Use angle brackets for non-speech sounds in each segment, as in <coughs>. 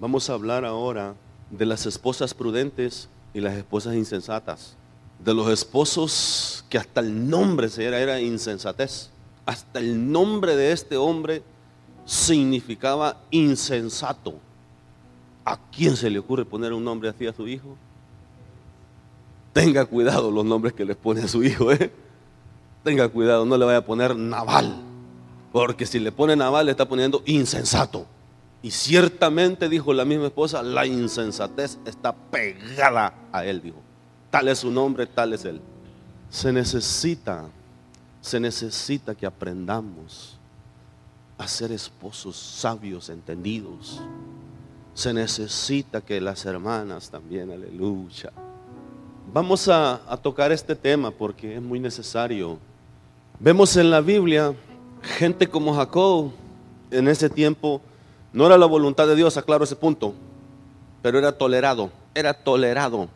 Vamos a hablar ahora de las esposas prudentes y las esposas insensatas. De los esposos que hasta el nombre era, era insensatez. Hasta el nombre de este hombre significaba insensato. ¿A quién se le ocurre poner un nombre así a su hijo? Tenga cuidado los nombres que le pone a su hijo, ¿eh? Tenga cuidado, no le vaya a poner naval. Porque si le pone naval, le está poniendo insensato. Y ciertamente, dijo la misma esposa, la insensatez está pegada a él, dijo. Tal es su nombre, tal es él. Se necesita, se necesita que aprendamos a ser esposos sabios, entendidos. Se necesita que las hermanas también, aleluya. Vamos a, a tocar este tema porque es muy necesario. Vemos en la Biblia gente como Jacob en ese tiempo no era la voluntad de Dios, aclaro ese punto, pero era tolerado, era tolerado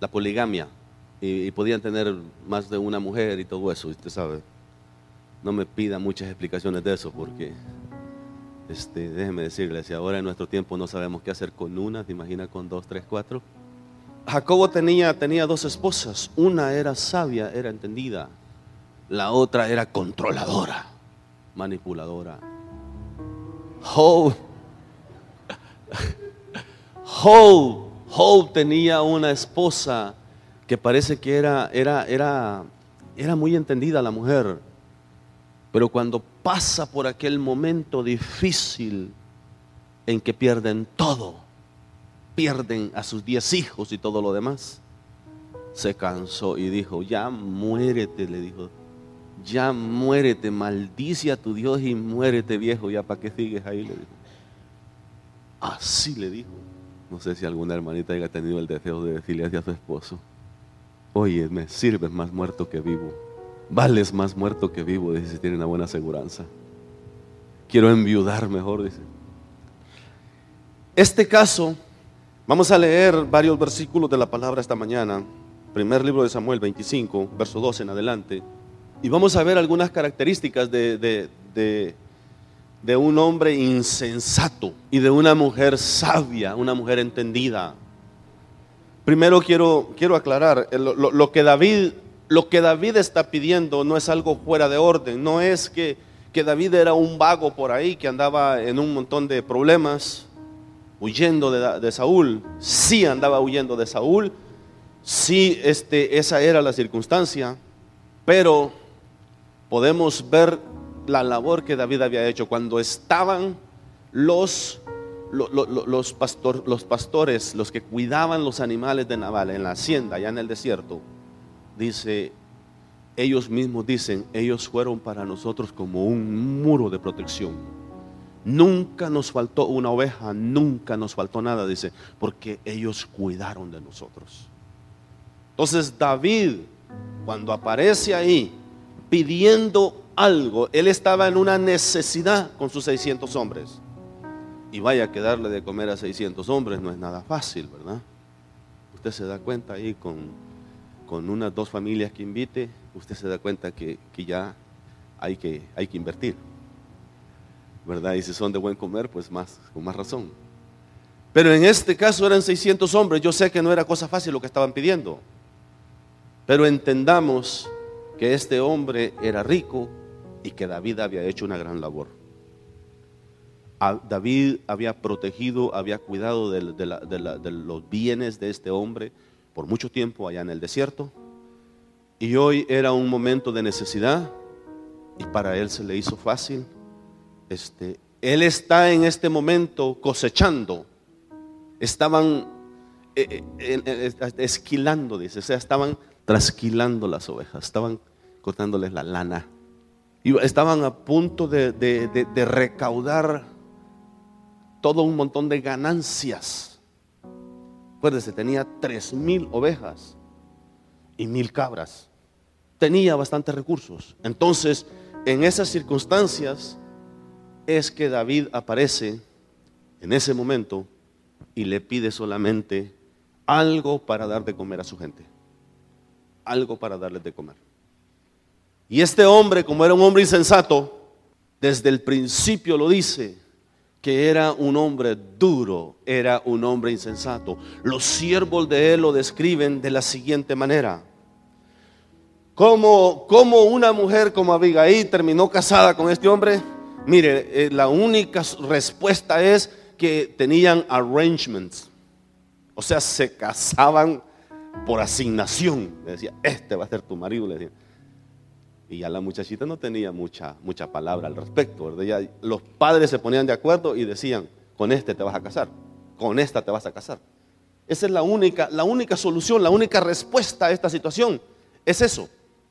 la poligamia y, podían tener más de una mujer y todo eso, usted sabe. No me pida muchas explicaciones de eso porque, este, déjeme decirle, si ahora en nuestro tiempo no sabemos qué hacer con una, ¿te imagina con dos, tres, cuatro? Jacobo tenía, tenía dos esposas, una era sabia, era entendida, la otra era controladora, manipuladora. Job, Job, tenía una esposa que parece que era, era, era, era muy entendida la mujer, pero cuando pasa por aquel momento difícil en que pierden todo, pierden a sus diez hijos y todo lo demás, se cansó y dijo, ya muérete, le dijo, ya muérete, maldice a tu Dios y muérete viejo, ya para qué sigues ahí, le dijo. Así le dijo. No sé si alguna hermanita haya tenido el deseo de decirle a su esposo, oye, me sirves más muerto que vivo, vales más muerto que vivo, dice, si tiene una buena aseguranza. Quiero enviudar mejor, dice. Este caso, vamos a leer varios versículos de la palabra esta mañana. Primer libro de Samuel 25, verso 12 en adelante. Y vamos a ver algunas características de, de, un hombre insensato y de una mujer sabia, una mujer entendida. Primero quiero, quiero aclarar, lo, que David, lo que David está pidiendo no es algo fuera de orden, no es que, que David era un vago por ahí que andaba en un montón de problemas, huyendo de, de Saúl. Sí andaba huyendo de Saúl, sí este, esa era la circunstancia, pero podemos ver la labor que David había hecho cuando estaban los, los, los pastores, los que cuidaban los animales de Naval en la hacienda, allá en el desierto. Dice, ellos mismos dicen, ellos fueron para nosotros como un muro de protección. Nunca nos faltó una oveja, nunca nos faltó nada, dice, porque ellos cuidaron de nosotros. Entonces David, cuando aparece ahí, pidiendo algo. Él estaba en una necesidad con sus 600 hombres. Y vaya que darle de comer a 600 hombres no es nada fácil, ¿verdad? Usted se da cuenta ahí con, con unas dos familias que invite, usted se da cuenta que, ya hay que, hay que invertir. ¿Verdad? Y si son de buen comer, pues más, con más razón. Pero en este caso eran 600 hombres. Yo sé que no era cosa fácil lo que estaban pidiendo. Pero entendamos que este hombre era rico y que David había hecho una gran labor. David había protegido, había cuidado de, los bienes de este hombre por mucho tiempo allá en el desierto. Y hoy era un momento de necesidad y para él se le hizo fácil. Este, él está en este momento cosechando. Estaban eh, eh, esquilando, dice, o sea, estaban trasquilando las ovejas, estaban cortándoles la lana. Y estaban a punto de, recaudar todo un montón de ganancias. Acuérdese, tenía tres mil ovejas y mil cabras. Tenía bastantes recursos. Entonces, en esas circunstancias es que David aparece en ese momento y le pide solamente algo para dar de comer a su gente. Algo para darles de comer. Y este hombre, como era un hombre insensato, desde el principio lo dice, que era un hombre duro, era un hombre insensato. Los siervos de él lo describen de la siguiente manera. Como, una mujer como Abigail terminó casada con este hombre, mire, eh, la única respuesta es que tenían arrangements. O sea, se casaban por asignación. Le decía, este va a ser tu marido. Le decía. Y ya la muchachita no tenía mucha, mucha palabra al respecto. ¿verdad? los padres se ponían de acuerdo y decían, con este te vas a casar, con esta te vas a casar. Esa es la única, la única solución, la única respuesta a esta situación. Es eso.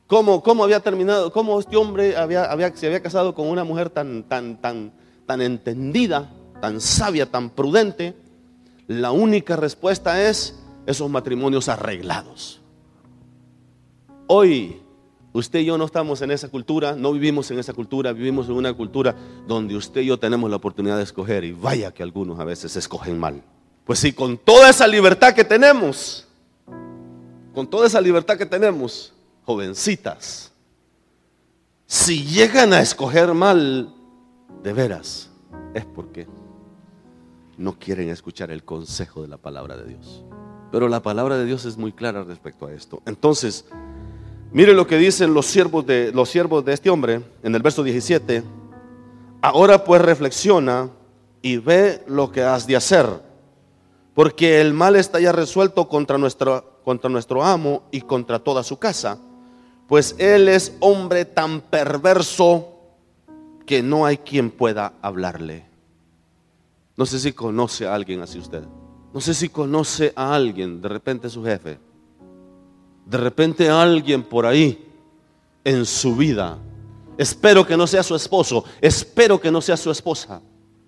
¿Cómo, cómo había terminado? ¿Cómo este hombre había, había, se había casado con una mujer tan, tan, tan, tan entendida, tan sabia, tan prudente? La única respuesta es esos matrimonios arreglados. Hoy Usted y yo no estamos en esa cultura, no vivimos en esa cultura, vivimos en una cultura donde usted y yo tenemos la oportunidad de escoger y vaya que algunos a veces escogen mal. Pues si con toda esa libertad que tenemos, con toda esa libertad que tenemos, jovencitas, si llegan a escoger mal, de veras, es porque no quieren escuchar el consejo de la palabra de Dios. Pero la palabra de Dios es muy clara respecto a esto. Entonces, Mire lo que dicen los siervos de, los siervos de este hombre en el verso 17. Ahora pues reflexiona y ve lo que has de hacer, porque el mal está ya resuelto contra nuestro, contra nuestro amo y contra toda su casa, pues él es hombre tan perverso que no hay quien pueda hablarle. No sé si conoce a alguien así usted. No sé si conoce a alguien, de repente su jefe, de repente alguien por ahí en su vida, espero que no sea su esposo, espero que no sea su esposa,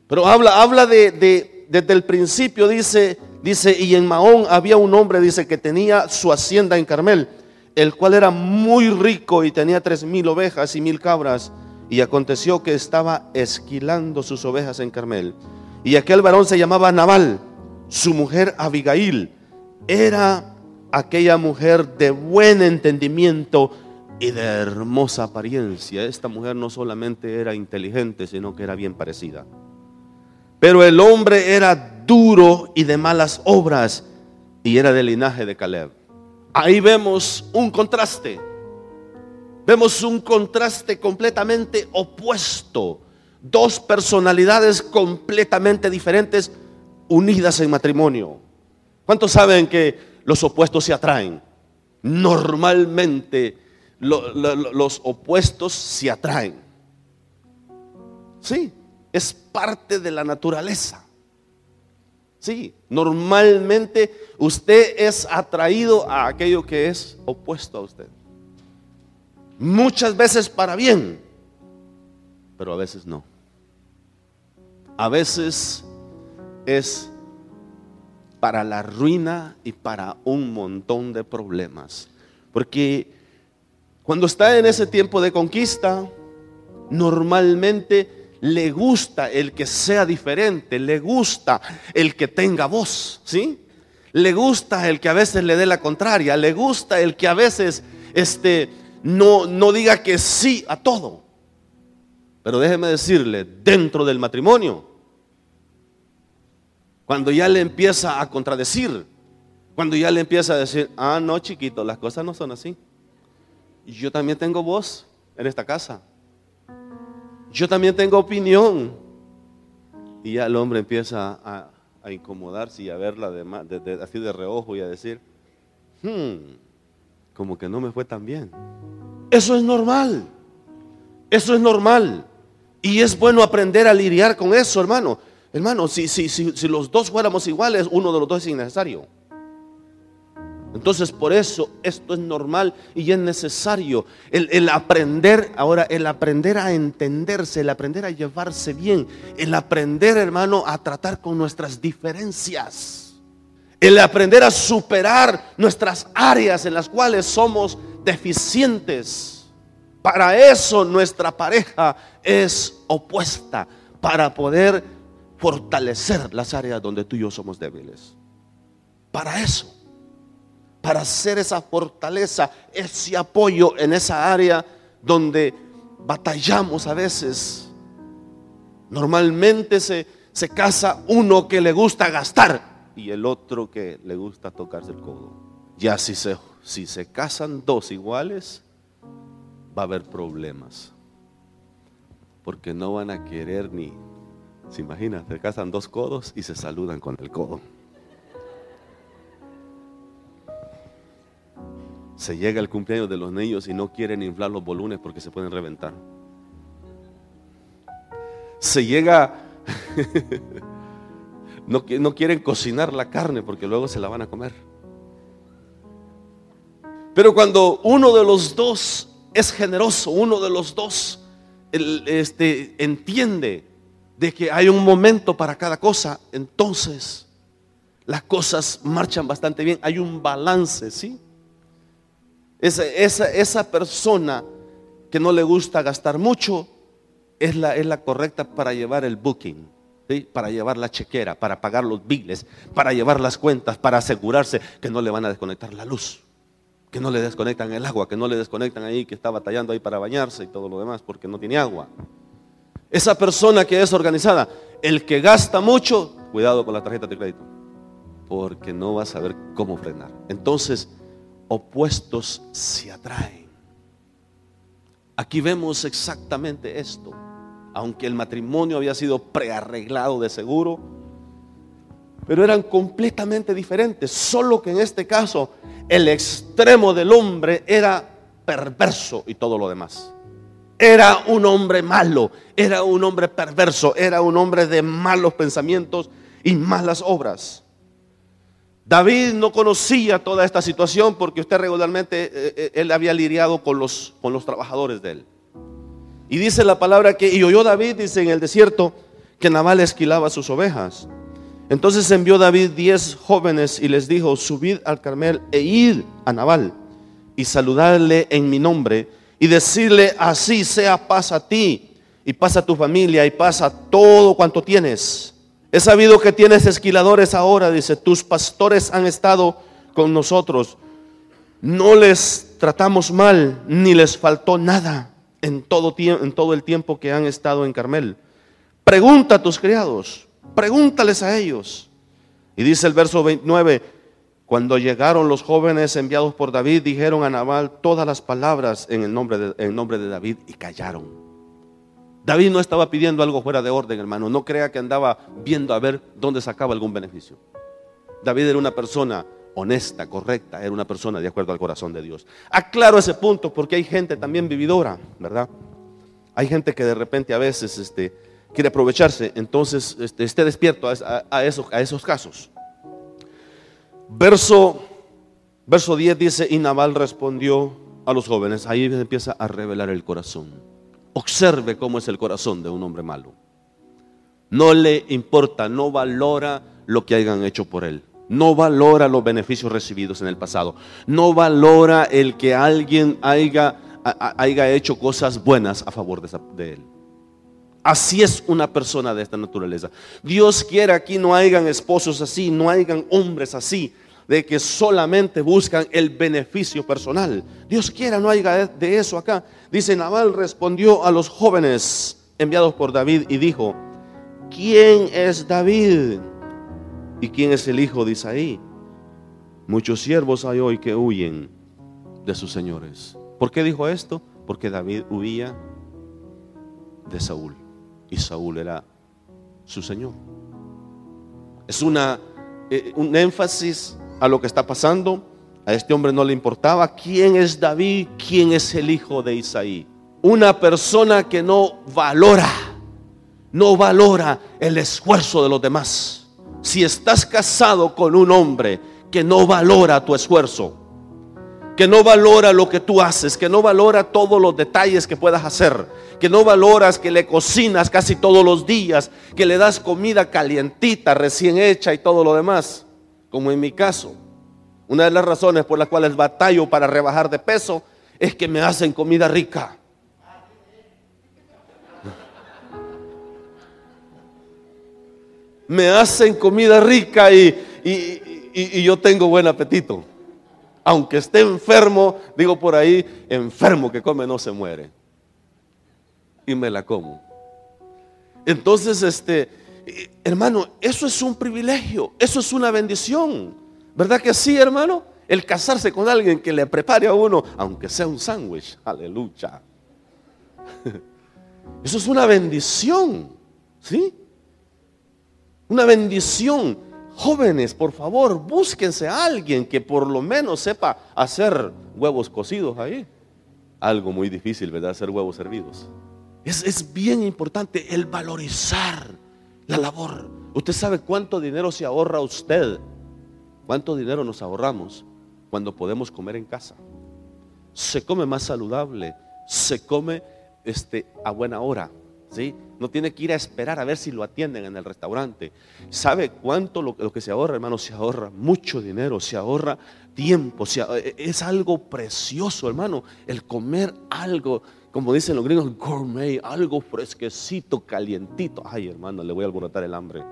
pero habla, habla de, desde el principio, dice, dice, y en Mahón había un hombre, dice, que tenía su hacienda en Carmel, el cual era muy rico y tenía tres mil ovejas y mil cabras, y aconteció que estaba esquilando sus ovejas en Carmel, y aquel varón se llamaba Naval, su mujer Abigail, era aquella mujer de buen entendimiento y de hermosa apariencia. Esta mujer no solamente era inteligente, sino que era bien parecida. Pero el hombre era duro y de malas obras y era del linaje de Caleb. Ahí vemos un contraste. Vemos un contraste completamente opuesto. Dos personalidades completamente diferentes unidas en matrimonio. ¿Cuántos saben que los opuestos se atraen. Normalmente los opuestos se atraen. Sí, es parte de la naturaleza. Sí, normalmente usted es atraído a aquello que es opuesto a usted. Muchas veces para bien, pero a veces no. A veces es para la ruina y para un montón de problemas. Porque cuando está en ese tiempo de conquista, normalmente le gusta el que sea diferente, le gusta el que tenga voz, ¿sí? Le gusta el que a veces le dé la contraria, le gusta el que a veces este, no, no diga que sí a todo. Pero déjeme decirle, dentro del matrimonio cuando ya le empieza a contradecir, cuando ya le empieza a decir, ah, no, chiquito, las cosas no son así. Yo también tengo voz en esta casa. Yo también tengo opinión. Y ya el hombre empieza a, incomodarse y a verla de, así de reojo y a decir, hmm, como que no me fue tan bien. Eso es normal. Eso es normal. Y es bueno aprender a lidiar con eso, hermano. Hermano, si, si, si, si los dos fuéramos iguales, uno de los dos es innecesario. Entonces por eso esto es normal y es necesario. El, el, aprender, ahora, el aprender a entenderse, el aprender a llevarse bien, el aprender, hermano, a tratar con nuestras diferencias. El aprender a superar nuestras áreas en las cuales somos deficientes. Para eso nuestra pareja es opuesta, para poder fortalecer las áreas donde tú y yo somos débiles. Para eso, para hacer esa fortaleza, ese apoyo en esa área donde batallamos a veces. Normalmente se, se casa uno que le gusta gastar y el otro que le gusta tocarse el codo. Ya si se, si se casan dos iguales, va a haber problemas. Porque no van a querer ni, se imagina, se casan dos codos y se saludan con el codo. Se llega el cumpleaños de los niños y no quieren inflar los volúmenes porque se pueden reventar. Se llega, <laughs> no, quieren cocinar la carne porque luego se la van a comer. Pero cuando uno de los dos es generoso, uno de los dos este, entiende de que hay un momento para cada cosa, entonces las cosas marchan bastante bien, hay un balance, ¿sí? Esa, esa, esa persona que no le gusta gastar mucho es la, es la correcta para llevar el booking, para llevar la chequera, para pagar los biles, para llevar las cuentas, para asegurarse que no le van a desconectar la luz que no le desconectan el agua, que no le desconectan ahí, que está batallando ahí para bañarse y todo lo demás porque no tiene agua. Esa persona que es organizada, el que gasta mucho, cuidado con la tarjeta de crédito, porque no va a saber cómo frenar. Entonces, opuestos se atraen. Aquí vemos exactamente esto. Aunque el matrimonio había sido prearreglado de seguro, pero eran completamente diferentes. Solo que en este caso el extremo del hombre era perverso y todo lo demás. Era un hombre malo, era un hombre perverso, era un hombre de malos pensamientos y malas obras. David no conocía toda esta situación porque usted regularmente, eh, eh, él había lidiado con los, con los trabajadores de él. Y dice la palabra que, y oyó David, dice en el desierto, que Nabal esquilaba sus ovejas. Entonces envió David diez jóvenes y les dijo, subid al Carmel e id a Nabal y saludadle en mi nombre y decirle, así sea paz a ti y paz a tu familia y paz a todo cuanto tienes. He sabido que tienes esquiladores ahora, dice, tus pastores han estado con nosotros. No les tratamos mal, ni les faltó nada en todo, en todo el tiempo que han estado en Carmel. Pregunta a tus criados Pregúntales a ellos. Y dice el verso 29, cuando llegaron los jóvenes enviados por David, dijeron a Nabal todas las palabras en el nombre de, David y callaron. David no estaba pidiendo algo fuera de orden, hermano. No crea que andaba viendo a ver dónde sacaba algún beneficio. David era una persona honesta, correcta, era una persona de acuerdo al corazón de Dios. Aclaro ese punto porque hay gente también vividora, ¿verdad? Hay gente que de repente a veces este, quiere aprovecharse, entonces este, esté despierto a esos casos. Verso, verso 10 dice, y Nabal respondió a los jóvenes, ahí empieza a revelar el corazón. Observe cómo es el corazón de un hombre malo. No le importa, no valora lo que hayan hecho por él. No valora los beneficios recibidos en el pasado. No valora el que alguien haya, haya hecho cosas buenas a favor de él. Así es una persona de esta naturaleza. Dios quiere aquí no hayan esposos así, no hayan hombres así, de que solamente buscan el beneficio personal. Dios quiera no haya de eso acá. Dice Nabal respondió a los jóvenes enviados por David y dijo, ¿quién es David? ¿Y quién es el hijo de Isaí? Muchos siervos hay hoy que huyen de sus señores. ¿Por qué dijo esto? Porque David huía de Saúl y Saúl era su Señor. Es una, eh, un énfasis a lo que está pasando. A este hombre no le importaba quién es David, quién es el hijo de Isaí. Una persona que no valora, no valora el esfuerzo de los demás. Si estás casado con un hombre que no valora tu esfuerzo, que no valora lo que tú haces, que no valora todos los detalles que puedas hacer, que no valoras que le cocinas casi todos los días, que le das comida calientita, recién hecha y todo lo demás, como en mi caso. Una de las razones por las cuales batallo para rebajar de peso es que me hacen comida rica. Me hacen comida rica y, y yo tengo buen apetito aunque esté enfermo, digo por ahí, enfermo que come no se muere. Y me la como. Entonces, este, hermano, eso es un privilegio, eso es una bendición. ¿Verdad que sí, hermano? El casarse con alguien que le prepare a uno, aunque sea un sándwich. Aleluya. <laughs> Eso es una bendición. ¿Sí? Una bendición. Jóvenes, por favor, búsquense a alguien que por lo menos sepa hacer huevos cocidos ahí. Algo muy difícil, ¿verdad? Hacer huevos servidos. Es, es bien importante el valorizar la labor. Usted sabe cuánto dinero se ahorra usted. ¿Cuánto dinero nos ahorramos cuando podemos comer en casa? Se come más saludable, se come este, a buena hora. ¿Sí? No tiene que ir a esperar a ver si lo atienden en el restaurante. ¿Sabe cuánto lo, que se ahorra, hermano? Se ahorra mucho dinero, se ahorra tiempo. E, es algo precioso, hermano, el comer algo, como dicen los gringos, gourmet, algo fresquecito, calientito. Ay, hermano, le voy a alborotar el hambre.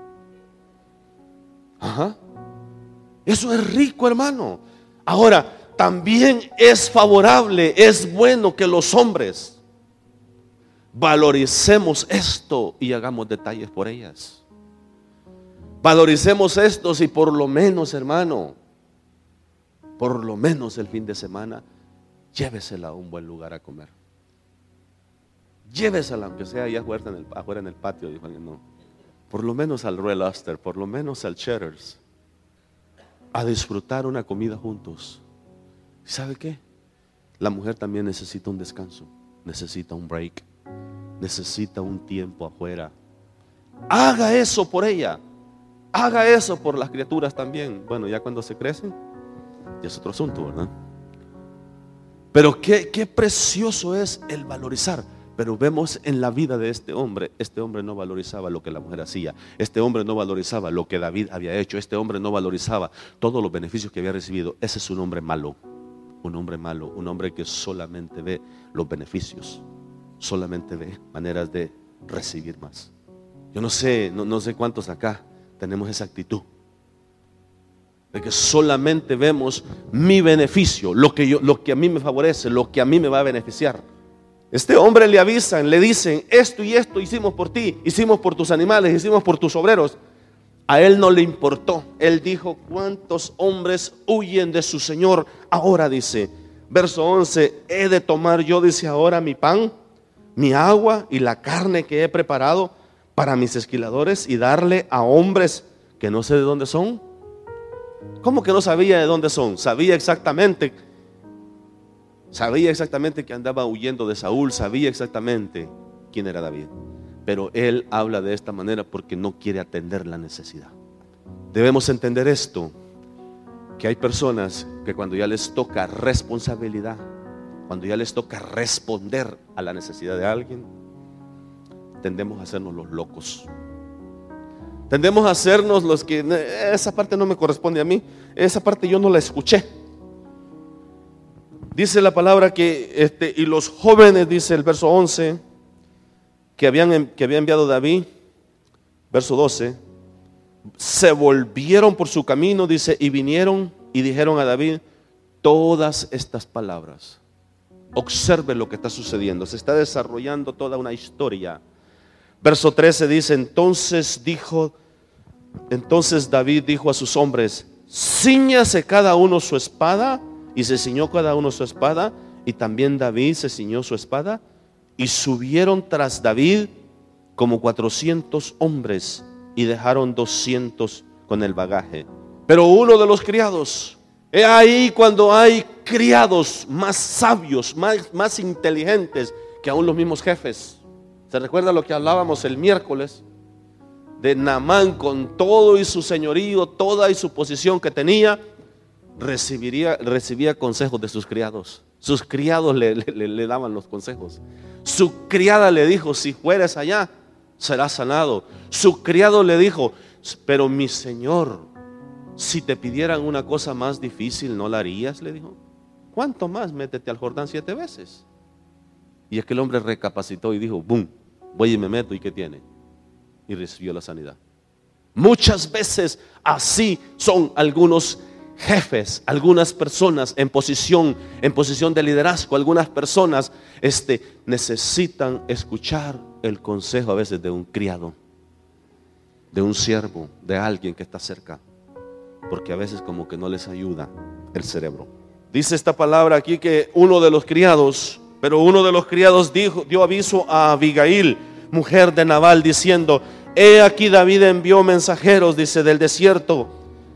Ajá. Eso es rico, hermano. Ahora, también es favorable, es bueno que los hombres valoricemos esto y hagamos detalles por ellas. Valoricemos esto y por lo menos, hermano, por lo menos el fin de semana, llévesela a un buen lugar a comer. Llévesela, aunque sea allá afuera en el, patio, dijo no. Por lo menos al Royal por lo menos al Cheddar's, a disfrutar una comida juntos. ¿Sabe qué? La mujer también necesita un descanso, necesita un break necesita un tiempo afuera. Haga eso por ella. Haga eso por las criaturas también. Bueno, ya cuando se crecen, ya es otro asunto, ¿verdad? Pero qué, qué precioso es el valorizar. Pero vemos en la vida de este hombre, este hombre no valorizaba lo que la mujer hacía, este hombre no valorizaba lo que David había hecho, este hombre no valorizaba todos los beneficios que había recibido. Ese es un hombre malo, un hombre malo, un hombre que solamente ve los beneficios solamente ve maneras de recibir más. Yo no sé, no, sé cuántos acá tenemos esa actitud. De que solamente vemos mi beneficio, lo que, yo, lo que a mí me favorece, lo que a mí me va a beneficiar. Este hombre le avisan, le dicen, esto y esto hicimos por ti, hicimos por tus animales, hicimos por tus obreros. A él no le importó. Él dijo, ¿cuántos hombres huyen de su Señor? Ahora dice, verso 11, he de tomar yo, dice ahora, mi pan mi agua y la carne que he preparado para mis esquiladores y darle a hombres que no sé de dónde son? ¿Cómo que no sabía de dónde son? Sabía exactamente. Sabía exactamente que andaba huyendo de Saúl, sabía exactamente quién era David. Pero él habla de esta manera porque no quiere atender la necesidad. Debemos entender esto, que hay personas que cuando ya les toca responsabilidad, cuando ya les toca responder a la necesidad de alguien, tendemos a hacernos los locos. Tendemos a hacernos los que, esa parte no me corresponde a mí, esa parte yo no la escuché. Dice la palabra que, este, y los jóvenes, dice el verso 11, que, habían, que había enviado David, verso 12, se volvieron por su camino, dice, y vinieron y dijeron a David todas estas palabras. Observe lo que está sucediendo. Se está desarrollando toda una historia. Verso 13 dice, entonces dijo, entonces David dijo a sus hombres, ciñase cada uno su espada, y se ciñó cada uno su espada, y también David se ciñó su espada, y subieron tras David como cuatrocientos hombres, y dejaron doscientos con el bagaje. Pero uno de los criados, He ahí cuando hay criados más sabios, más, más inteligentes que aún los mismos jefes. ¿Se recuerda lo que hablábamos el miércoles? De Namán con todo y su señorío, toda y su posición que tenía, recibiría, recibía consejos de sus criados. Sus criados le, le daban los consejos. Su criada le dijo, si fueres allá, serás sanado. Su criado le dijo, pero mi señor, si te pidieran una cosa más difícil, ¿no la harías? Le dijo. ¿Cuánto más? Métete al Jordán siete veces. Y aquel hombre recapacitó y dijo, ¡boom! Voy y me meto y ¿qué tiene? Y recibió la sanidad. Muchas veces así son algunos jefes, algunas personas en posición, en posición de liderazgo, algunas personas este, necesitan escuchar el consejo a veces de un criado. de un siervo, de alguien que está cerca, porque a veces como que no les ayuda el cerebro. Dice esta palabra aquí que uno de los criados, pero uno de los criados dijo, dio aviso a Abigail, mujer de Nabal, diciendo, he aquí David envió mensajeros, dice, del desierto,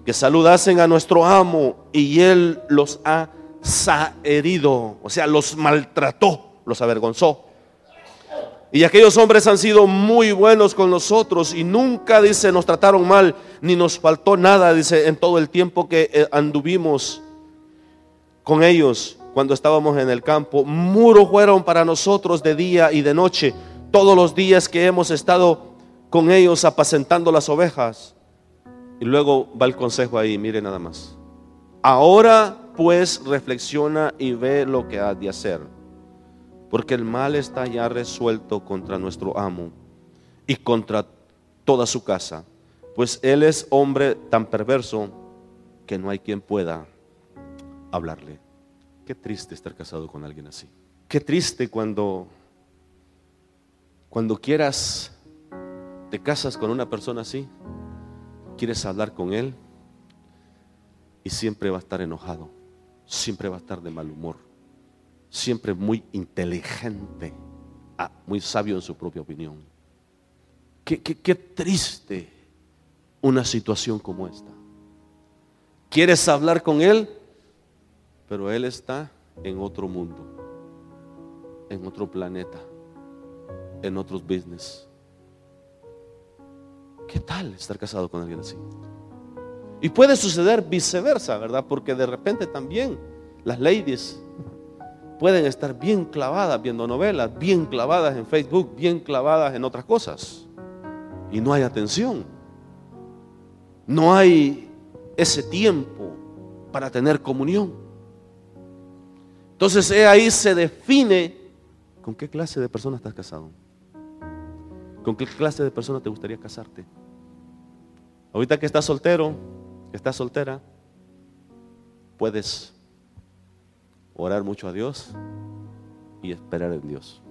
que saludasen a nuestro amo y él los ha herido, o sea, los maltrató, los avergonzó. Y aquellos hombres han sido muy buenos con nosotros y nunca, dice, nos trataron mal, ni nos faltó nada, dice, en todo el tiempo que eh, anduvimos con ellos cuando estábamos en el campo. Muros fueron para nosotros de día y de noche, todos los días que hemos estado con ellos apacentando las ovejas. Y luego va el consejo ahí, mire nada más. Ahora pues reflexiona y ve lo que has de hacer porque el mal está ya resuelto contra nuestro amo y contra toda su casa, pues él es hombre tan perverso que no hay quien pueda hablarle. Qué triste estar casado con alguien así. Qué triste cuando cuando quieras te casas con una persona así, quieres hablar con él y siempre va a estar enojado, siempre va a estar de mal humor siempre muy inteligente, ah, muy sabio en su propia opinión. Qué, qué, triste una situación como esta. Quieres hablar con él, pero él está en otro mundo, en otro planeta, en otros business. ¿Qué tal estar casado con alguien así? Y puede suceder viceversa, ¿verdad? Porque de repente también las ladies pueden estar bien clavadas viendo novelas, bien clavadas en Facebook, bien clavadas en otras cosas. Y no hay atención. No hay ese tiempo para tener comunión. Entonces ahí se define con qué clase de persona estás casado. ¿Con qué clase de persona te gustaría casarte? Ahorita que estás soltero, estás soltera, puedes orar mucho a Dios y esperar en Dios.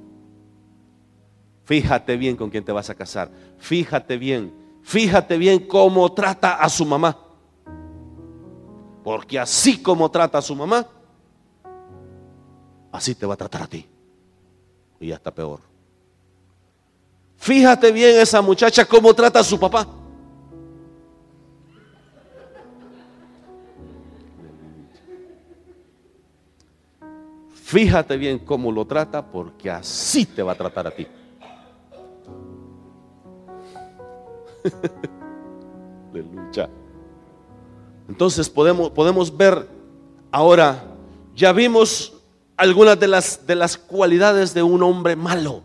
Fíjate bien con quién te vas a casar. Fíjate bien. Fíjate bien cómo trata a su mamá. Porque así como trata a su mamá, así te va a tratar a ti. Y hasta peor. Fíjate bien esa muchacha cómo trata a su papá. Fíjate bien cómo lo trata porque así te va a tratar a ti. <laughs> Aleluya. Entonces podemos, podemos ver ahora, ya vimos algunas de las, de las cualidades de un hombre malo,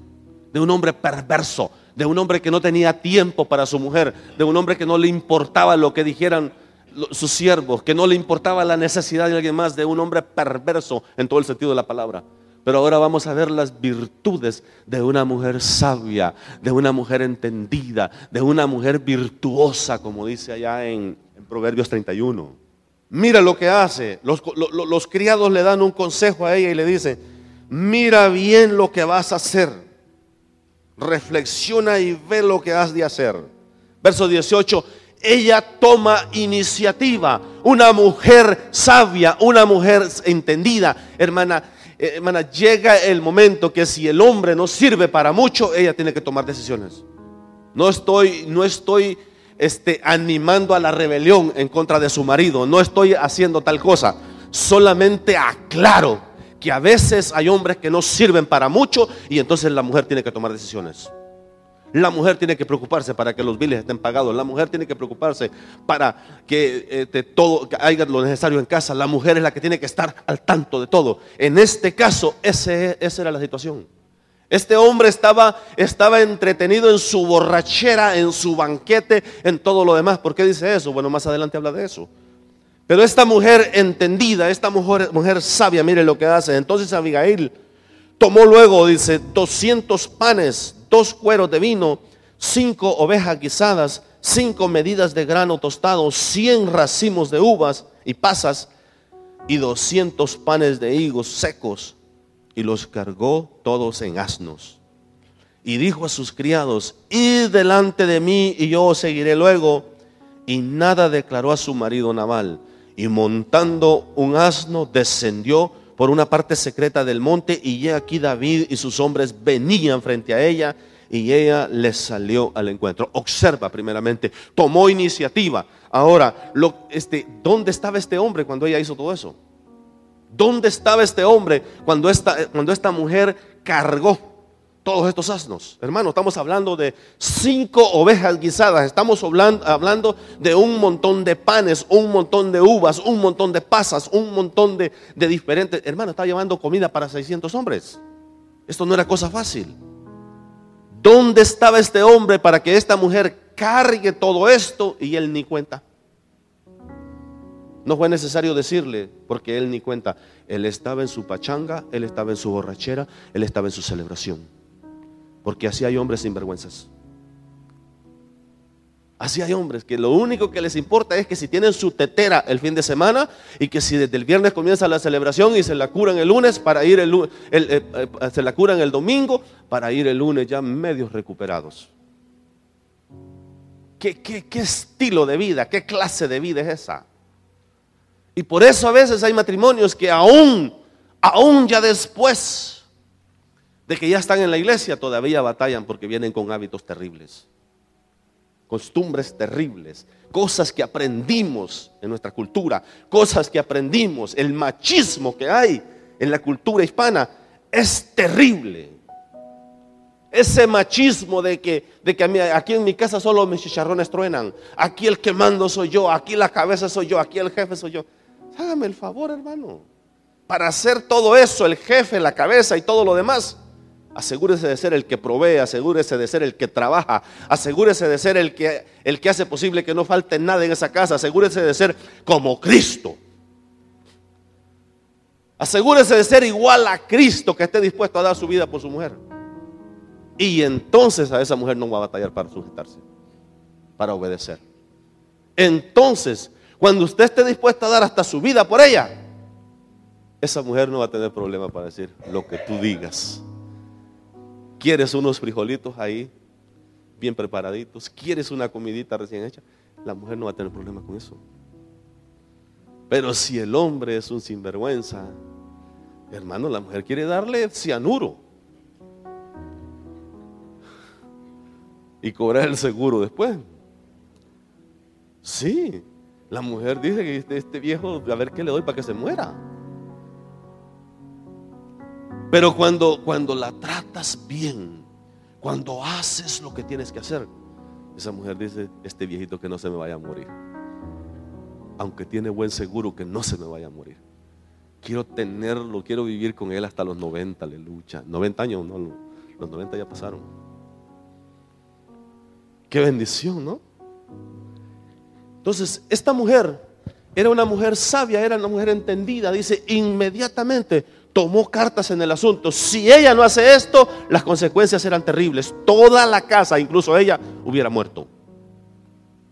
de un hombre perverso, de un hombre que no tenía tiempo para su mujer, de un hombre que no le importaba lo que dijeran sus siervos, que no le importaba la necesidad de alguien más, de un hombre perverso en todo el sentido de la palabra. Pero ahora vamos a ver las virtudes de una mujer sabia, de una mujer entendida, de una mujer virtuosa, como dice allá en, Proverbios 31. Mira lo que hace. Los, los criados le dan un consejo a ella y le dicen, mira bien lo que vas a hacer. Reflexiona y ve lo que has de hacer. Verso 18 ella toma iniciativa. Una mujer sabia, una mujer entendida. Hermana, eh, hermana, llega el momento que si el hombre no sirve para mucho, ella tiene que tomar decisiones. No estoy, no estoy este, animando a la rebelión en contra de su marido. No estoy haciendo tal cosa. Solamente aclaro que a veces hay hombres que no sirven para mucho y entonces la mujer tiene que tomar decisiones. La mujer tiene que preocuparse para que los biles estén pagados. La mujer tiene que preocuparse para que eh, todo haya lo necesario en casa. La mujer es la que tiene que estar al tanto de todo. En este caso, esa era la situación. Este hombre estaba, estaba entretenido en su borrachera, en su banquete, en todo lo demás. ¿Por qué dice eso? Bueno, más adelante habla de eso. Pero esta mujer entendida, esta mujer, mujer sabia, mire lo que hace. Entonces Abigail tomó luego, dice, 200 panes dos cueros de vino, cinco ovejas guisadas, cinco medidas de grano tostado, cien racimos de uvas y pasas y doscientos panes de higos secos y los cargó todos en asnos. y dijo a sus criados, id delante de mí y yo os seguiré luego. Y nada declaró a su marido Nabal. Y montando un asno, descendió por una parte secreta del monte y aquí David y sus hombres venían frente a ella y ella les salió al encuentro. Observa primeramente, tomó iniciativa. Ahora, lo, este, ¿dónde estaba este hombre cuando ella hizo todo eso? ¿Dónde estaba este hombre cuando esta, cuando esta mujer cargó todos estos asnos. Hermano, estamos hablando de cinco ovejas guisadas, estamos hablando de un montón de panes, un montón de uvas, un montón de pasas, un montón de, diferentes... Hermano, está llevando comida para 600 hombres. Esto no era cosa fácil. ¿Dónde estaba este hombre para que esta mujer cargue todo esto y él ni cuenta? No fue necesario decirle, porque él ni cuenta. Él estaba en su pachanga, él estaba en su borrachera, él estaba en su celebración. Porque así hay hombres sinvergüenzas. Así hay hombres que lo único que les importa es que si tienen su tetera el fin de semana y que si desde el viernes comienza la celebración y se la curan el lunes para ir el, eh, eh, se la curan el domingo para ir el lunes ya medios recuperados. ¿Qué, qué, qué estilo de vida, qué clase de vida es esa? Y por eso a veces hay matrimonios que aún, aún ya después de que ya están en la iglesia, todavía batallan porque vienen con hábitos terribles, costumbres terribles, cosas que aprendimos en nuestra cultura, cosas que aprendimos, el machismo que hay en la cultura hispana es terrible. Ese machismo de que, de que aquí en mi casa solo mis chicharrones truenan, aquí el que mando soy yo, aquí la cabeza soy yo, aquí el jefe soy yo. Hágame el favor, hermano. Para hacer todo eso, el jefe, la cabeza y todo lo demás, Asegúrese de ser el que provee, asegúrese de ser el que trabaja, asegúrese de ser el que, el que hace posible que no falte nada en esa casa, asegúrese de ser como Cristo. Asegúrese de ser igual a Cristo que esté dispuesto a dar su vida por su mujer. Y entonces a esa mujer no va a batallar para sujetarse, para obedecer. Entonces, cuando usted esté dispuesto a dar hasta su vida por ella, esa mujer no va a tener problema para decir lo que tú digas. ¿Quieres unos frijolitos ahí, bien preparaditos? ¿Quieres una comidita recién hecha? La mujer no va a tener problema con eso. Pero si el hombre es un sinvergüenza, hermano, la mujer quiere darle cianuro. Y cobrar el seguro después. Sí, la mujer dice que este, este viejo, a ver qué le doy para que se muera. Pero cuando, cuando la tratas bien, cuando haces lo que tienes que hacer, esa mujer dice, este viejito que no se me vaya a morir. Aunque tiene buen seguro que no se me vaya a morir. Quiero tenerlo, quiero vivir con él hasta los 90, aleluya. 90 años, no, los 90 ya pasaron. Qué bendición, ¿no? Entonces, esta mujer era una mujer sabia, era una mujer entendida. Dice, inmediatamente tomó cartas en el asunto. Si ella no hace esto, las consecuencias eran terribles. Toda la casa, incluso ella, hubiera muerto.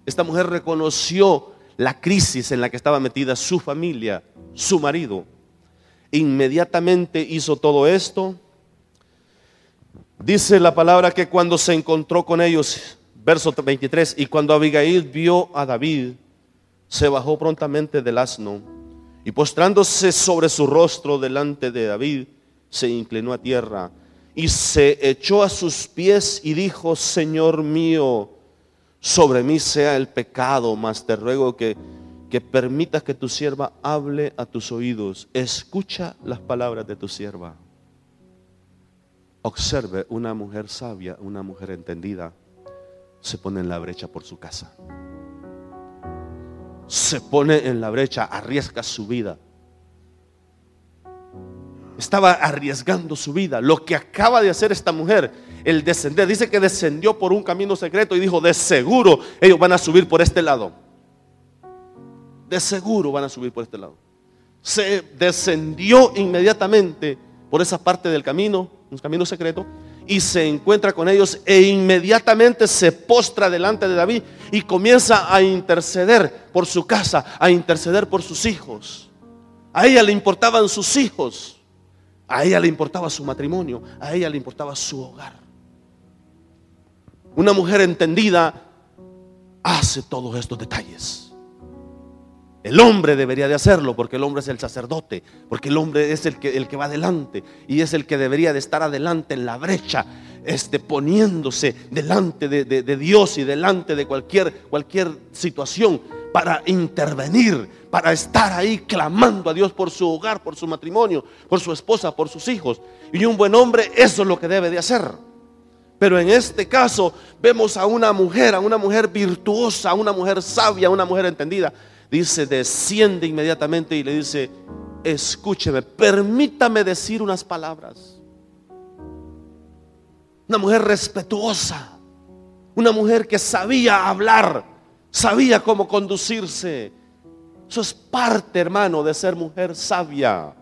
Esta mujer reconoció la crisis en la que estaba metida su familia, su marido. Inmediatamente hizo todo esto. Dice la palabra que cuando se encontró con ellos, verso 23, y cuando Abigail vio a David, se bajó prontamente del asno y postrándose sobre su rostro delante de David, se inclinó a tierra y se echó a sus pies y dijo, Señor mío, sobre mí sea el pecado, mas te ruego que, que permitas que tu sierva hable a tus oídos. Escucha las palabras de tu sierva. Observe, una mujer sabia, una mujer entendida, se pone en la brecha por su casa se pone en la brecha, arriesga su vida. Estaba arriesgando su vida. Lo que acaba de hacer esta mujer, el descender, dice que descendió por un camino secreto y dijo, de seguro ellos van a subir por este lado. De seguro van a subir por este lado. Se descendió inmediatamente por esa parte del camino, un camino secreto, y se encuentra con ellos e inmediatamente se postra delante de David y comienza a interceder por su casa, a interceder por sus hijos. A ella le importaban sus hijos, a ella le importaba su matrimonio, a ella le importaba su hogar. Una mujer entendida hace todos estos detalles. El hombre debería de hacerlo porque el hombre es el sacerdote, porque el hombre es el que, el que va adelante y es el que debería de estar adelante en la brecha, este, poniéndose delante de, de Dios y delante de cualquier, cualquier situación para intervenir, para estar ahí clamando a Dios por su hogar, por su matrimonio, por su esposa, por sus hijos. Y un buen hombre eso es lo que debe de hacer. Pero en este caso vemos a una mujer, a una mujer virtuosa, a una mujer sabia, a una mujer entendida, dice, desciende inmediatamente y le dice, escúcheme, permítame decir unas palabras. Una mujer respetuosa, una mujer que sabía hablar, sabía cómo conducirse. Eso es parte, hermano, de ser mujer sabia.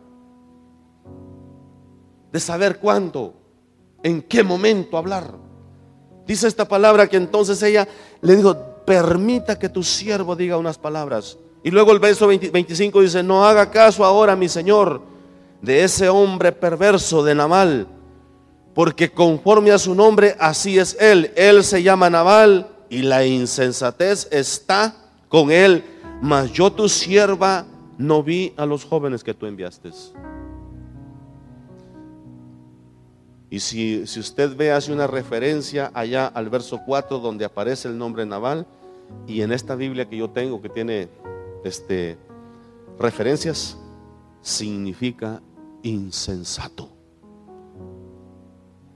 De saber cuándo, en qué momento hablar. Dice esta palabra que entonces ella le dijo, permita que tu siervo diga unas palabras. Y luego el verso 25 dice, no haga caso ahora, mi Señor, de ese hombre perverso de Naval, porque conforme a su nombre, así es él. Él se llama Naval y la insensatez está con él. Mas yo tu sierva no vi a los jóvenes que tú enviaste. Y si, si, usted ve, hace una referencia allá al verso 4 donde aparece el nombre Naval. Y en esta Biblia que yo tengo que tiene este, referencias, significa insensato.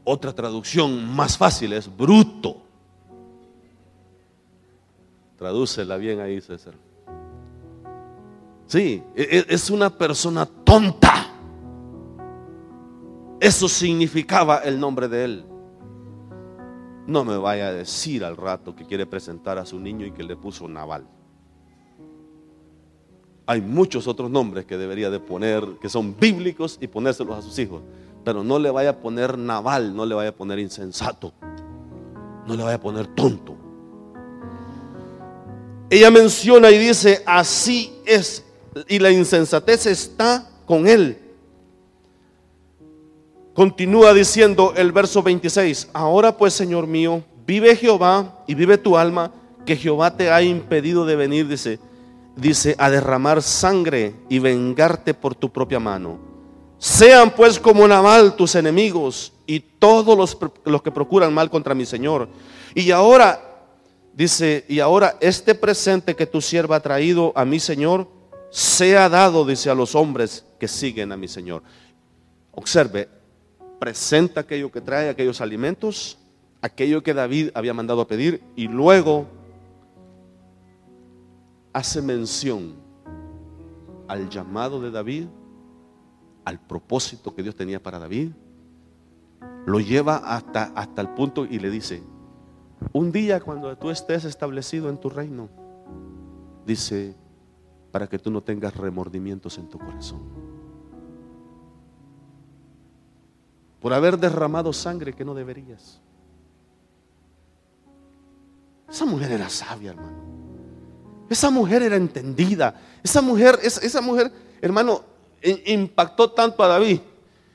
Otra traducción más fácil es bruto. Tradúcela bien ahí, César. Sí, e, e, es una persona tonta. Eso significaba el nombre de él. No me vaya a decir al rato que quiere presentar a su niño y que le puso naval. Hay muchos otros nombres que debería de poner, que son bíblicos y ponérselos a sus hijos. Pero no le vaya a poner naval, no le vaya a poner insensato, no le vaya a poner tonto. Ella menciona y dice, así es, y la insensatez está con él. Continúa diciendo el verso 26, ahora pues Señor mío, vive Jehová y vive tu alma, que Jehová te ha impedido de venir, dice, dice, a derramar sangre y vengarte por tu propia mano. Sean pues como Naval tus enemigos y todos los, los que procuran mal contra mi Señor. Y ahora, dice, y ahora este presente que tu sierva ha traído a mi Señor, sea dado, dice, a los hombres que siguen a mi Señor. Observe, presenta aquello que trae, aquellos alimentos, aquello que David había mandado a pedir, y luego hace mención al llamado de David, al propósito que Dios tenía para David, lo lleva hasta, hasta el punto y le dice, un día cuando tú estés establecido en tu reino, dice, para que tú no tengas remordimientos en tu corazón. Por haber derramado sangre que no deberías. Esa mujer era sabia, hermano. Esa mujer era entendida. Esa mujer, esa, mujer, hermano, impactó tanto a David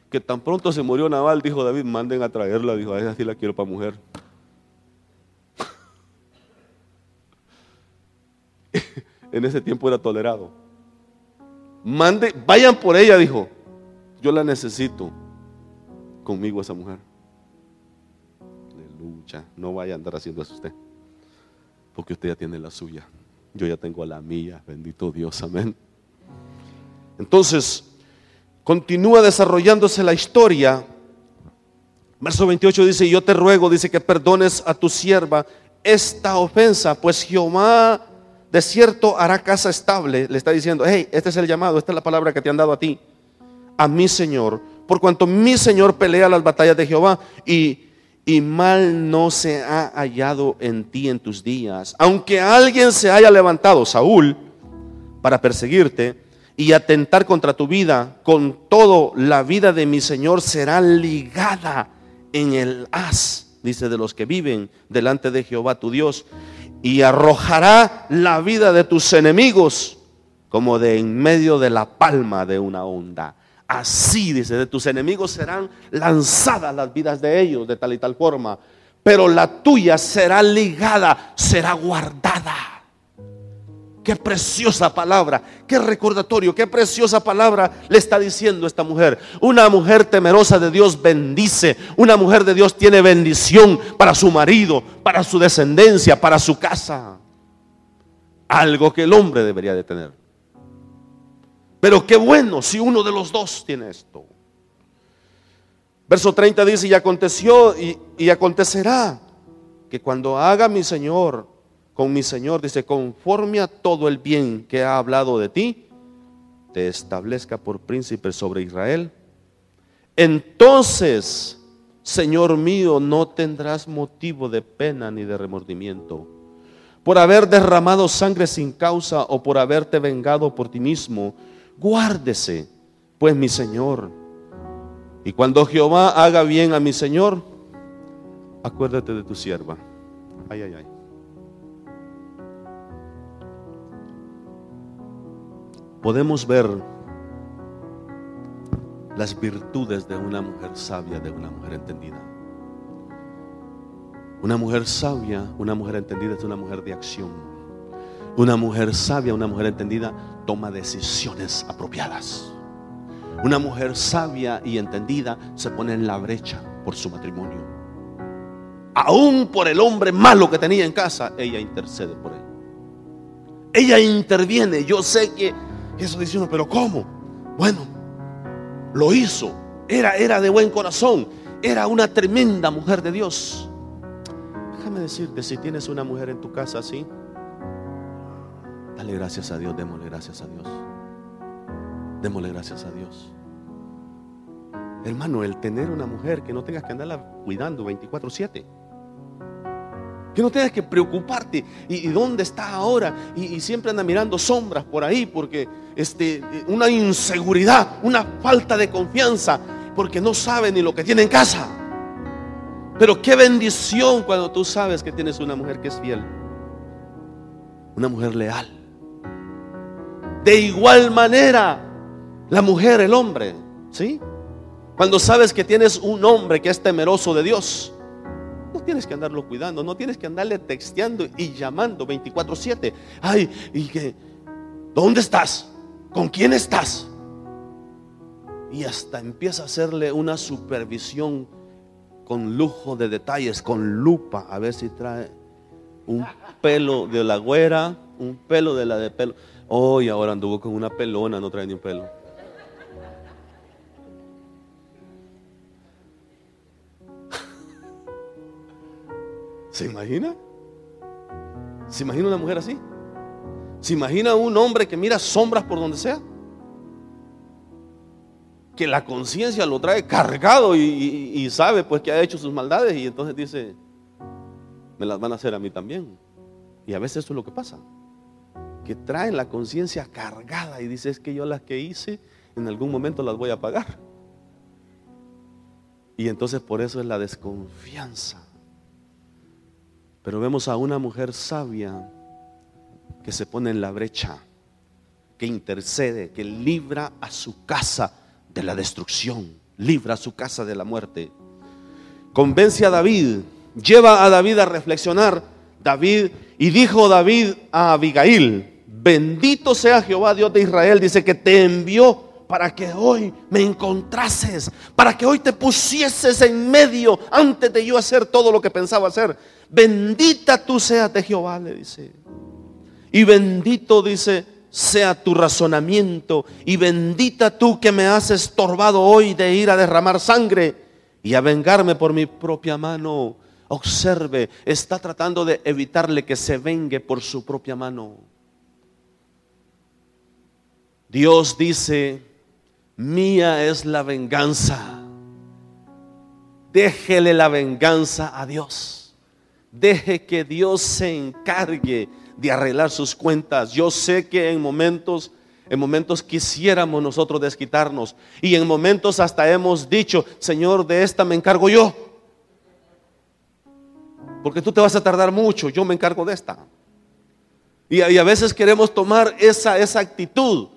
que tan pronto se murió Naval, dijo David, manden a traerla. Dijo, a esa sí la quiero para mujer. <laughs> en ese tiempo era tolerado. Mande, vayan por ella, dijo. Yo la necesito conmigo esa mujer. Aleluya. No vaya a andar haciendo eso usted. Porque usted ya tiene la suya. Yo ya tengo la mía, bendito Dios, amén. Entonces, continúa desarrollándose la historia. Verso 28 dice, yo te ruego, dice que perdones a tu sierva esta ofensa, pues Jehová de cierto hará casa estable. Le está diciendo, hey, este es el llamado, esta es la palabra que te han dado a ti, a mi Señor, por cuanto mi Señor pelea las batallas de Jehová y y mal no se ha hallado en ti en tus días. Aunque alguien se haya levantado, Saúl, para perseguirte y atentar contra tu vida, con todo la vida de mi Señor será ligada en el haz, dice, de los que viven delante de Jehová tu Dios, y arrojará la vida de tus enemigos como de en medio de la palma de una onda. Así, dice, de tus enemigos serán lanzadas las vidas de ellos de tal y tal forma. pero la tuya será ligada, será guardada. Qué preciosa palabra, qué recordatorio, qué preciosa palabra le está diciendo esta mujer. Una mujer temerosa de Dios bendice, una mujer de Dios tiene bendición para su marido, para su descendencia, para su casa. Algo que el hombre debería de tener. Pero qué bueno si uno de los dos tiene esto. Verso 30 dice, y aconteció y, y acontecerá que cuando haga mi Señor con mi Señor, dice, conforme a todo el bien que ha hablado de ti, te establezca por príncipe sobre Israel. Entonces, Señor mío, no tendrás motivo de pena ni de remordimiento por haber derramado sangre sin causa o por haberte vengado por ti mismo. Guárdese, pues mi Señor y cuando Jehová haga bien a mi Señor, acuérdate de tu sierva. Ay, ay, ay. Podemos ver las virtudes de una mujer sabia, de una mujer entendida. Una mujer sabia, una mujer entendida es una mujer de acción. Una mujer sabia, una mujer entendida toma decisiones apropiadas. Una mujer sabia y entendida se pone en la brecha por su matrimonio. Aún por el hombre malo que tenía en casa, ella intercede por él. Ella interviene. Yo sé que eso dice uno, pero ¿cómo? Bueno, lo hizo. Era, era de buen corazón. Era una tremenda mujer de Dios. Déjame decirte, si tienes una mujer en tu casa así, dale gracias a Dios, démosle gracias a Dios. Démosle gracias a Dios. Hermano, el tener una mujer que no tengas que andarla cuidando 24/7. Que no tengas que preocuparte. ¿Y, dónde está ahora? Y, siempre anda mirando sombras por ahí porque este, una inseguridad, una falta de confianza, porque no sabe ni lo que tiene en casa. Pero qué bendición cuando tú sabes que tienes una mujer que es fiel. Una mujer leal. De igual manera, la mujer, el hombre, ¿sí? Cuando sabes que tienes un hombre que es temeroso de Dios, no tienes que andarlo cuidando, no tienes que andarle texteando y llamando 24/7. Ay, y ¿dónde estás? ¿Con quién estás? Y hasta empieza a hacerle una supervisión con lujo de detalles, con lupa, a ver si trae un pelo de la güera, un pelo de la de pelo. Hoy ahora anduvo con una pelona, no trae ni un pelo. <laughs> ¿Se imagina? ¿Se imagina una mujer así? ¿Se imagina un hombre que mira sombras por donde sea? Que la conciencia lo trae cargado y, sabe pues que ha hecho sus maldades y entonces dice, me las van a hacer a mí también. Y a veces eso es lo que pasa. Que traen la conciencia cargada y dice, es que yo las que hice en algún momento las voy a pagar. Y entonces por eso es la desconfianza. Pero vemos a una mujer sabia que se pone en la brecha, que intercede, que libra a su casa de la destrucción, libra a su casa de la muerte. Convence a David, lleva a David a reflexionar. David, y dijo David a Abigail, bendito sea Jehová Dios de Israel, dice que te envió para que hoy me encontrases, para que hoy te pusieses en medio antes de yo hacer todo lo que pensaba hacer. Bendita tú seas de Jehová, le dice. Y bendito, dice, sea tu razonamiento. Y bendita tú que me has estorbado hoy de ir a derramar sangre y a vengarme por mi propia mano. Observe, está tratando de evitarle que se vengue por su propia mano. Dios dice, mía es la venganza. Déjele la venganza a Dios. Deje que Dios se encargue de arreglar sus cuentas. Yo sé que en momentos, en momentos quisiéramos nosotros desquitarnos y en momentos hasta hemos dicho, Señor, de esta me encargo yo. Porque tú te vas a tardar mucho, yo me encargo de esta. Y, a veces queremos tomar esa, esa actitud.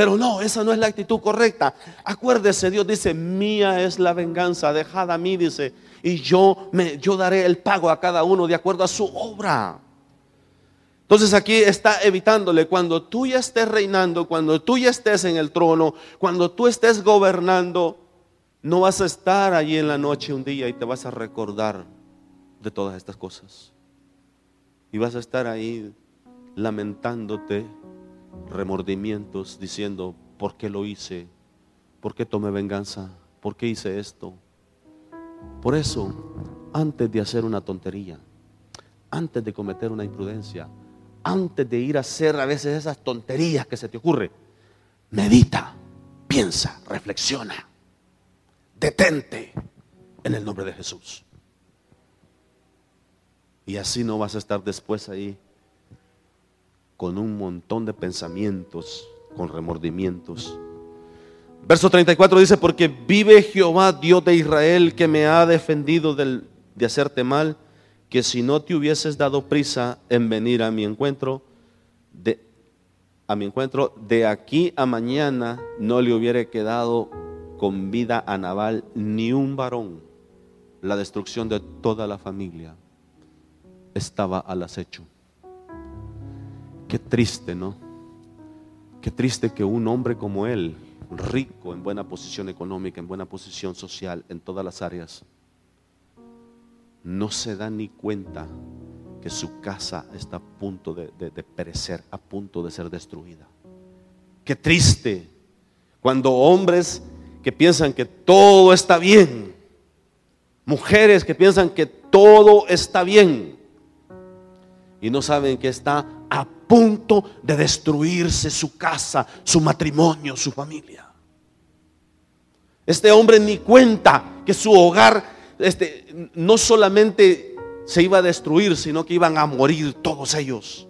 Pero no, esa no es la actitud correcta. Acuérdese, Dios dice, mía es la venganza, dejad a mí, dice. y yo, me, yo daré el pago a cada uno de acuerdo a su obra. Entonces aquí está evitándole, cuando tú ya estés reinando, cuando tú ya estés en el trono, cuando tú estés gobernando, no vas a estar allí en la noche un día y te vas a recordar de todas estas cosas. Y vas a estar ahí lamentándote, remordimientos, diciendo, ¿por qué lo hice? ¿Por qué tomé venganza? ¿Por qué hice esto? Por eso, antes de hacer una tontería, antes de cometer una imprudencia, antes de ir a hacer a veces esas tonterías que se te ocurre, medita, piensa, reflexiona, detente en el nombre de Jesús. Y así no vas a estar después ahí con un montón de pensamientos, con remordimientos. Verso 34 dice, porque vive Jehová, Dios de Israel, que me ha defendido de hacerte mal, que si no te hubieses dado prisa en venir a mi encuentro, de, a mi encuentro, de aquí a mañana no le hubiera quedado con vida a Nabal ni un varón. La destrucción de toda la familia estaba al acecho. Qué triste, ¿no? Qué triste que un hombre como él, rico, en buena posición económica, en buena posición social, en todas las áreas, no se da ni cuenta que su casa está a punto de, perecer, a punto de ser destruida. Qué triste cuando hombres que piensan que todo está bien, mujeres que piensan que todo está bien y no saben que está punto de destruirse su casa, su matrimonio, su familia. Este hombre ni cuenta que su hogar este, no solamente se iba a destruir, sino que iban a morir todos ellos.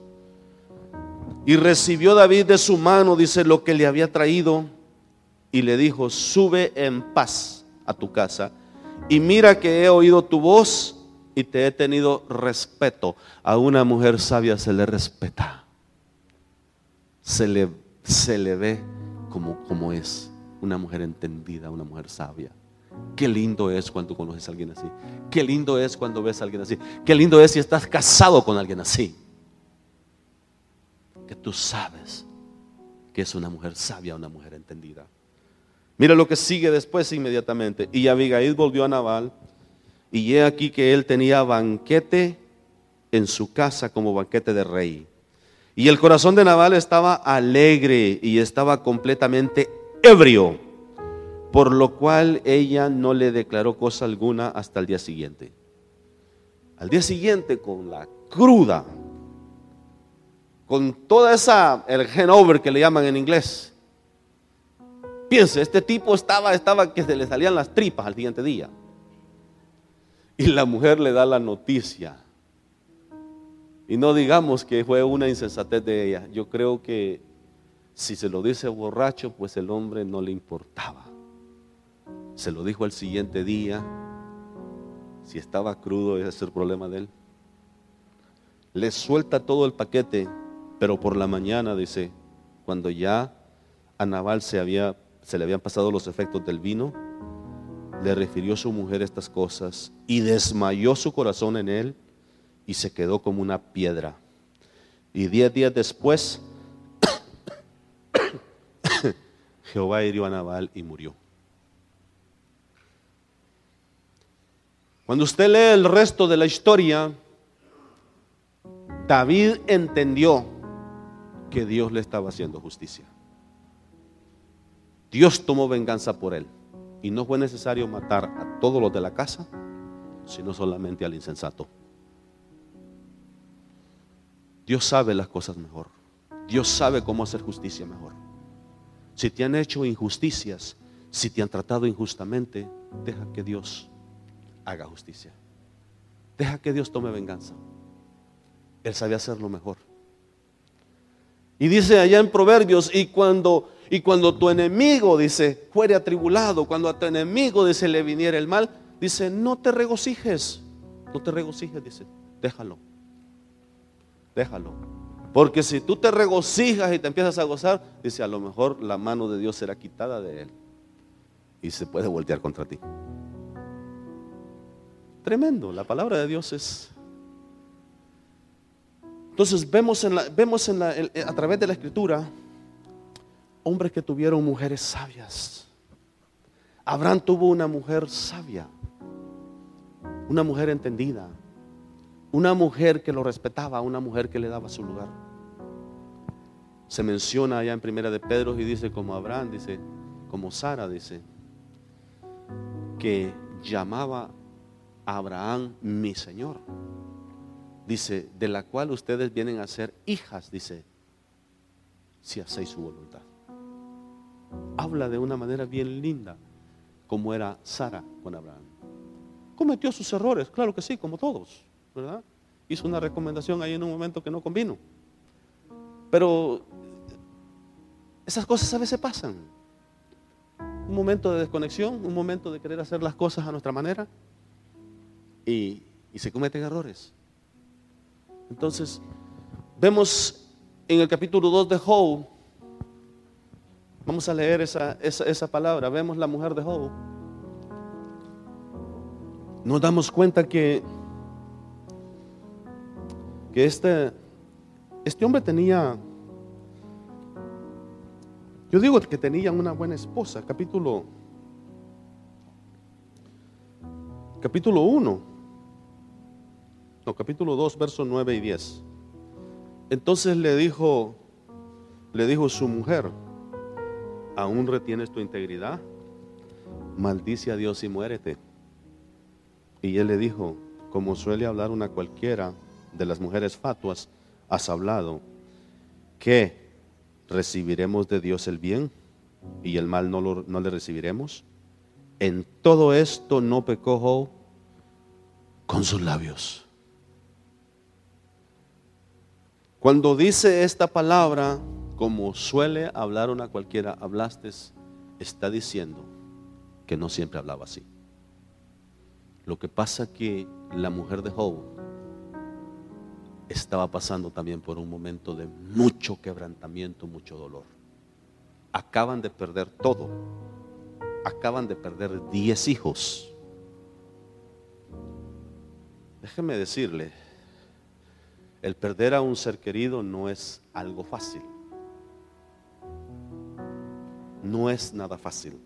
Y recibió David de su mano, dice, lo que le había traído y le dijo, sube en paz a tu casa y mira que he oído tu voz y te he tenido respeto. A una mujer sabia se le respeta. Se le, se le ve como, como es una mujer entendida, una mujer sabia. Qué lindo es cuando conoces a alguien así. Qué lindo es cuando ves a alguien así. Qué lindo es si estás casado con alguien así. Que tú sabes que es una mujer sabia, una mujer entendida. Mira lo que sigue después inmediatamente. Y Abigail volvió a Nabal y he aquí que él tenía banquete en su casa como banquete de rey. Y el corazón de Nabal estaba alegre y estaba completamente ebrio por lo cual ella no le declaró cosa alguna hasta el día siguiente. Al día siguiente, con la cruda, con toda esa, el hangover que le llaman en inglés. Piense, este tipo estaba, estaba que se le salían las tripas al siguiente día. Y la mujer le da la noticia. Y no digamos que fue una insensatez de ella. Yo creo que si se lo dice borracho, pues el hombre no le importaba se lo dijo al siguiente día. Si estaba crudo, ese es el problema de él. Le suelta todo el paquete, pero por la mañana, dice, cuando ya a Naval se, se le habían pasado los efectos del vino, le refirió a su mujer estas cosas y desmayó su corazón en él y se quedó como una piedra. Y diez días después, <coughs> Jehová hirió a Naval y murió. Cuando usted lee el resto de la historia, David entendió que Dios le estaba haciendo justicia. Dios tomó venganza por él. Y no fue necesario matar a todos los de la casa, sino solamente al insensato. Dios sabe las cosas mejor. Dios sabe cómo hacer justicia mejor. Si te han hecho injusticias, si te han tratado injustamente, deja que Dios haga justicia. Deja que Dios tome venganza. Él sabe hacerlo mejor. Y dice allá en Proverbios, y cuando, y cuando tu enemigo, dice, fuere atribulado, cuando a tu enemigo, dice, le viniera el mal, dice, no te regocijes, no te regocijes, dice, déjalo, déjalo. Porque si tú te regocijas y te empiezas a gozar, dice, a lo mejor la mano de Dios será quitada de él y se puede voltear contra ti. Tremendo, la palabra de Dios es... Entonces vemos, en la, vemos en la, a través de la escritura hombres que tuvieron mujeres sabias. Abraham tuvo una mujer sabia, una mujer entendida, una mujer que lo respetaba, una mujer que le daba su lugar. Se menciona allá en primera de Pedro y dice como Abraham, dice, como Sara, dice, que llamaba a Abraham mi Señor. Dice, de la cual ustedes vienen a ser hijas, dice, si hacéis su voluntad. Habla de una manera bien linda, como era Sara con Abraham. Cometió sus errores, claro que sí, como todos, Hizo una recomendación ahí en un momento que no convino. Pero esas cosas a veces pasan. Un momento de desconexión, un momento de querer hacer las cosas a nuestra manera y, se cometen errores. Entonces, vemos en el capítulo 2 de Job, vamos a leer esa, esa, palabra, vemos la mujer de Job. Nos damos cuenta que, que este, este hombre tenía, yo digo que tenía una buena esposa, capítulo, capítulo 1 capítulo 2, versos 9 y 10. Entonces le dijo, le dijo su mujer, ¿aún retienes tu integridad? Maldice a Dios y muérete. Y él le dijo, como suele hablar una cualquiera de las mujeres fatuas, has hablado, que recibiremos de Dios el bien y el mal no, lo, no le recibiremos. En todo esto no pecó con sus labios. Cuando dice esta palabra, como suele hablar una cualquiera, hablaste, está diciendo que no siempre hablaba así. Lo que pasa que la mujer de Job estaba pasando también por un momento de mucho quebrantamiento, mucho dolor. Acaban de perder todo. Acaban de perder diez hijos. Déjeme decirle, el perder a un ser querido no es algo fácil. No es nada fácil.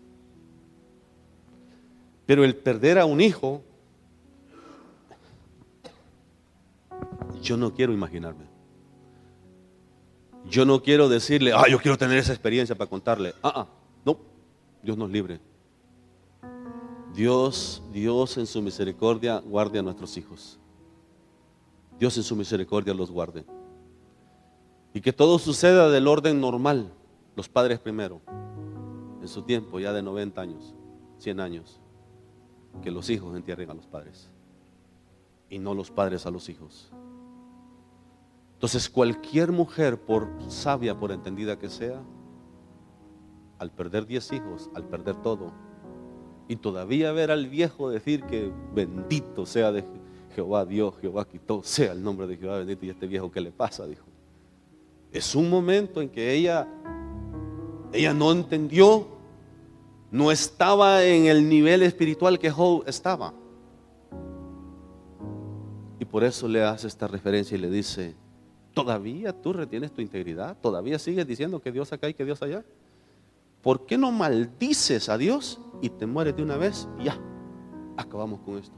Pero el perder a un hijo, yo no quiero imaginarme. Yo no quiero decirle, ah, yo quiero tener esa experiencia para contarle. Ah, ah, no, Dios nos libre. Dios, Dios en su misericordia guarde a nuestros hijos. Dios en su misericordia los guarde. Y que todo suceda del orden normal, los padres primero, en su tiempo ya de 90 años, 100 años, que los hijos entierren a los padres y no los padres a los hijos. Entonces cualquier mujer, por sabia, por entendida que sea, al perder 10 hijos, al perder todo, y todavía ver al viejo decir que bendito sea Jehová Dios, Jehová quitó, sea el nombre de Jehová bendito y este viejo que le pasa, dijo. Es un momento en que ella, ella no entendió, no estaba en el nivel espiritual que Job estaba. Y por eso le hace esta referencia y le dice, ¿todavía tú retienes tu integridad? ¿Todavía sigues diciendo que Dios acá y que Dios allá? ¿Por qué no maldices a Dios y te mueres de una vez? Y ya, acabamos con esto.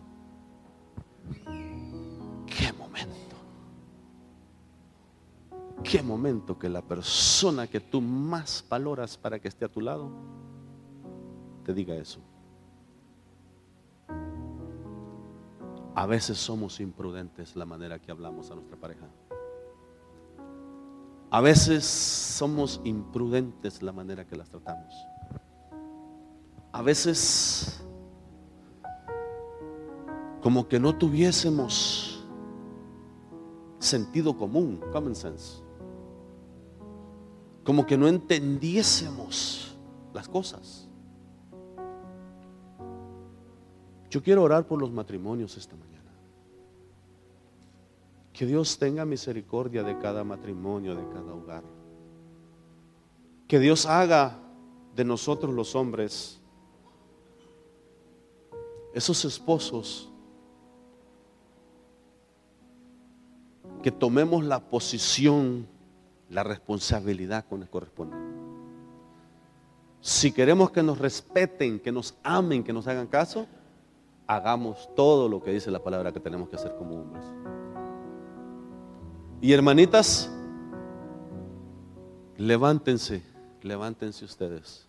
Qué momento. Qué momento que la persona que tú más valoras para que esté a tu lado te diga eso. A veces somos imprudentes la manera que hablamos a nuestra pareja. A veces somos imprudentes la manera que las tratamos. A veces como que no tuviésemos sentido común, common sense. Como que no entendiésemos las cosas. Yo quiero orar por los matrimonios esta mañana. Que Dios tenga misericordia de cada matrimonio, de cada hogar. Que Dios haga de nosotros los hombres esos esposos que tomemos la posición, la responsabilidad que nos corresponde. Si queremos que nos respeten, que nos amen, que nos hagan caso, hagamos todo lo que dice la palabra que tenemos que hacer como hombres. Y hermanitas, levántense, levántense ustedes.